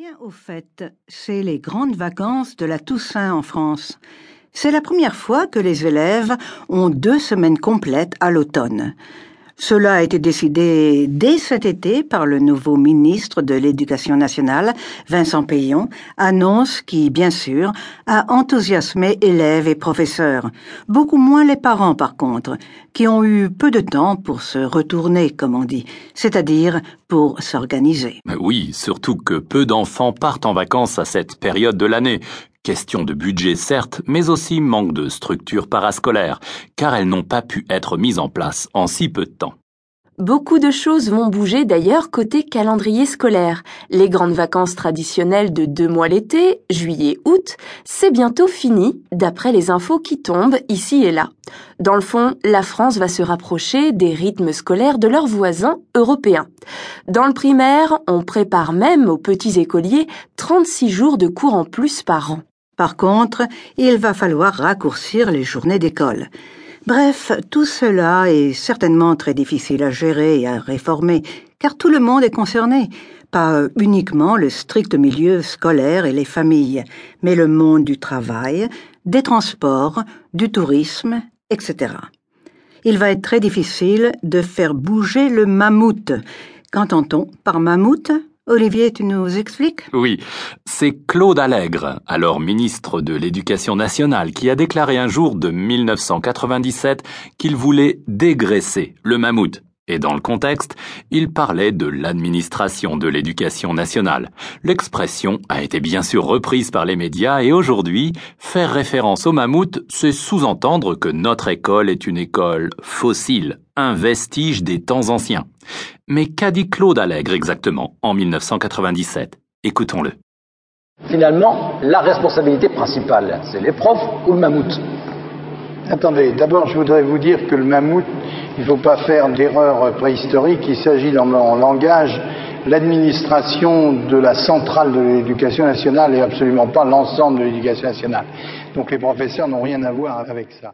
Tiens, au fait, c'est les grandes vacances de la Toussaint en France. C'est la première fois que les élèves ont deux semaines complètes à l'automne. Cela a été décidé dès cet été par le nouveau ministre de l'Éducation nationale, Vincent Payon, annonce qui, bien sûr, a enthousiasmé élèves et professeurs. Beaucoup moins les parents, par contre, qui ont eu peu de temps pour se retourner, comme on dit, c'est-à-dire pour s'organiser. Oui, surtout que peu d'enfants partent en vacances à cette période de l'année. Question de budget certes, mais aussi manque de structure parascolaire, car elles n'ont pas pu être mises en place en si peu de temps. Beaucoup de choses vont bouger d'ailleurs côté calendrier scolaire. Les grandes vacances traditionnelles de deux mois l'été, juillet-août, c'est bientôt fini, d'après les infos qui tombent ici et là. Dans le fond, la France va se rapprocher des rythmes scolaires de leurs voisins européens. Dans le primaire, on prépare même aux petits écoliers 36 jours de cours en plus par an. Par contre, il va falloir raccourcir les journées d'école. Bref, tout cela est certainement très difficile à gérer et à réformer, car tout le monde est concerné, pas uniquement le strict milieu scolaire et les familles, mais le monde du travail, des transports, du tourisme, etc. Il va être très difficile de faire bouger le mammouth. Qu'entend-on par mammouth? Olivier, tu nous expliques? Oui, c'est Claude Allègre, alors ministre de l'Éducation nationale, qui a déclaré un jour de 1997 qu'il voulait dégraisser le mammouth. Et dans le contexte, il parlait de l'administration de l'éducation nationale. L'expression a été bien sûr reprise par les médias et aujourd'hui, faire référence au mammouth, c'est sous-entendre que notre école est une école fossile, un vestige des temps anciens. Mais qu'a dit Claude Allègre exactement en 1997 Écoutons-le. Finalement, la responsabilité principale, c'est les profs ou le mammouth? Attendez, d'abord je voudrais vous dire que le mammouth, il ne faut pas faire d'erreur préhistorique, il s'agit dans mon langage, l'administration de la centrale de l'éducation nationale et absolument pas l'ensemble de l'éducation nationale. Donc les professeurs n'ont rien à voir avec ça.